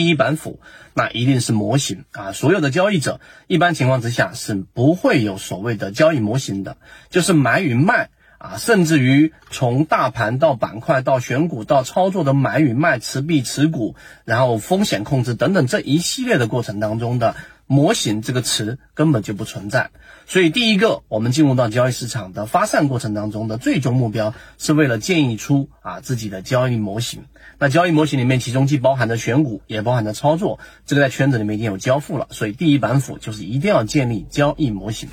第一板斧，那一定是模型啊！所有的交易者一般情况之下是不会有所谓的交易模型的，就是买与卖啊，甚至于从大盘到板块到选股到操作的买与卖、持币持股，然后风险控制等等这一系列的过程当中的。模型这个词根本就不存在，所以第一个，我们进入到交易市场的发散过程当中的最终目标，是为了建议出啊自己的交易模型。那交易模型里面，其中既包含着选股，也包含着操作，这个在圈子里面已经有交付了。所以第一板斧就是一定要建立交易模型。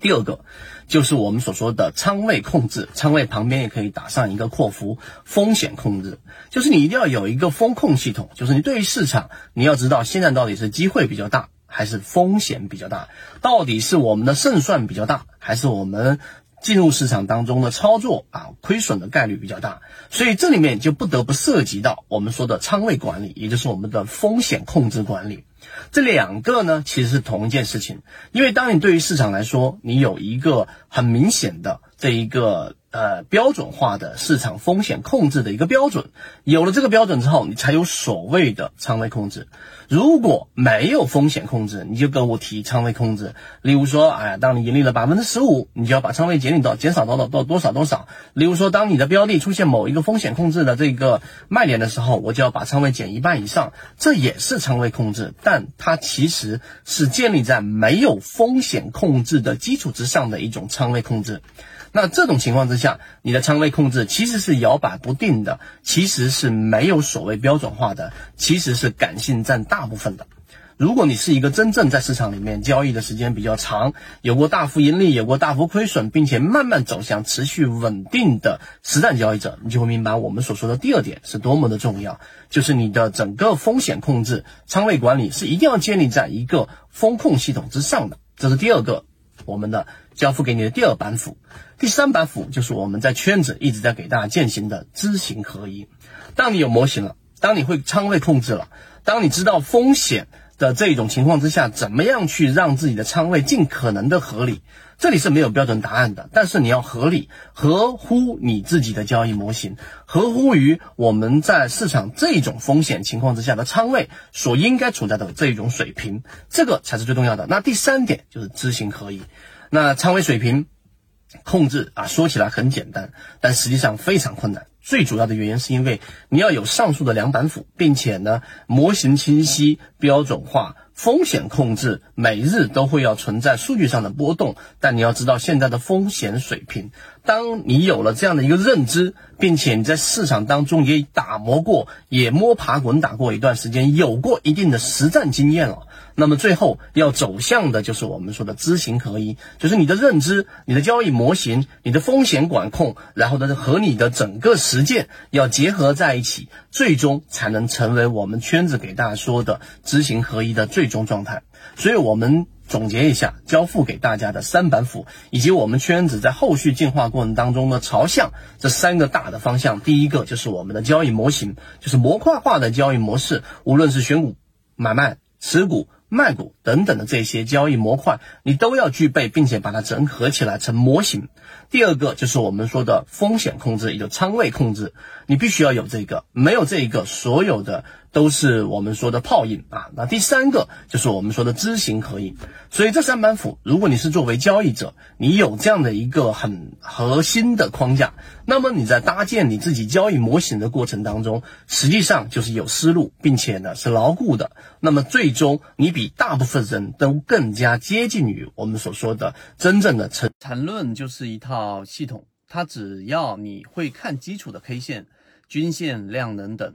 第二个，就是我们所说的仓位控制，仓位旁边也可以打上一个括弧，风险控制，就是你一定要有一个风控系统，就是你对于市场，你要知道现在到底是机会比较大。还是风险比较大，到底是我们的胜算比较大，还是我们进入市场当中的操作啊亏损的概率比较大？所以这里面就不得不涉及到我们说的仓位管理，也就是我们的风险控制管理。这两个呢其实是同一件事情，因为当你对于市场来说，你有一个很明显的这一个。呃，标准化的市场风险控制的一个标准，有了这个标准之后，你才有所谓的仓位控制。如果没有风险控制，你就跟我提仓位控制。例如说，哎，当你盈利了百分之十五，你就要把仓位减领到减少到到到多少多少。例如说，当你的标的出现某一个风险控制的这个卖点的时候，我就要把仓位减一半以上，这也是仓位控制，但它其实是建立在没有风险控制的基础之上的一种仓位控制。那这种情况之下，你的仓位控制其实是摇摆不定的，其实是没有所谓标准化的，其实是感性占大部分的。如果你是一个真正在市场里面交易的时间比较长，有过大幅盈利，有过大幅亏损，并且慢慢走向持续稳定的实战交易者，你就会明白我们所说的第二点是多么的重要，就是你的整个风险控制、仓位管理是一定要建立在一个风控系统之上的。这是第二个。我们的交付给你的第二板斧，第三板斧就是我们在圈子一直在给大家践行的知行合一。当你有模型了，当你会仓位控制了，当你知道风险的这种情况之下，怎么样去让自己的仓位尽可能的合理？这里是没有标准答案的，但是你要合理，合乎你自己的交易模型，合乎于我们在市场这种风险情况之下的仓位所应该处在的这种水平，这个才是最重要的。那第三点就是知行合一，那仓位水平控制啊，说起来很简单，但实际上非常困难。最主要的原因是因为你要有上述的两板斧，并且呢，模型清晰、标准化。风险控制每日都会要存在数据上的波动，但你要知道现在的风险水平。当你有了这样的一个认知，并且你在市场当中也打磨过，也摸爬滚打过一段时间，有过一定的实战经验了。那么最后要走向的就是我们说的知行合一，就是你的认知、你的交易模型、你的风险管控，然后呢和你的整个实践要结合在一起，最终才能成为我们圈子给大家说的知行合一的最终状态。所以，我们总结一下交付给大家的三板斧，以及我们圈子在后续进化过程当中的朝向这三个大的方向。第一个就是我们的交易模型，就是模块化的交易模式，无论是选股、买卖、持股。卖股等等的这些交易模块，你都要具备，并且把它整合起来成模型。第二个就是我们说的风险控制，也就仓位控制，你必须要有这个，没有这一个，所有的都是我们说的泡影啊。那第三个就是我们说的知行合一。所以这三板斧，如果你是作为交易者，你有这样的一个很核心的框架，那么你在搭建你自己交易模型的过程当中，实际上就是有思路，并且呢是牢固的。那么最终你比大部分人都更加接近于我们所说的真正的成缠论，就是一套。系统，它只要你会看基础的 K 线、均线、量能等，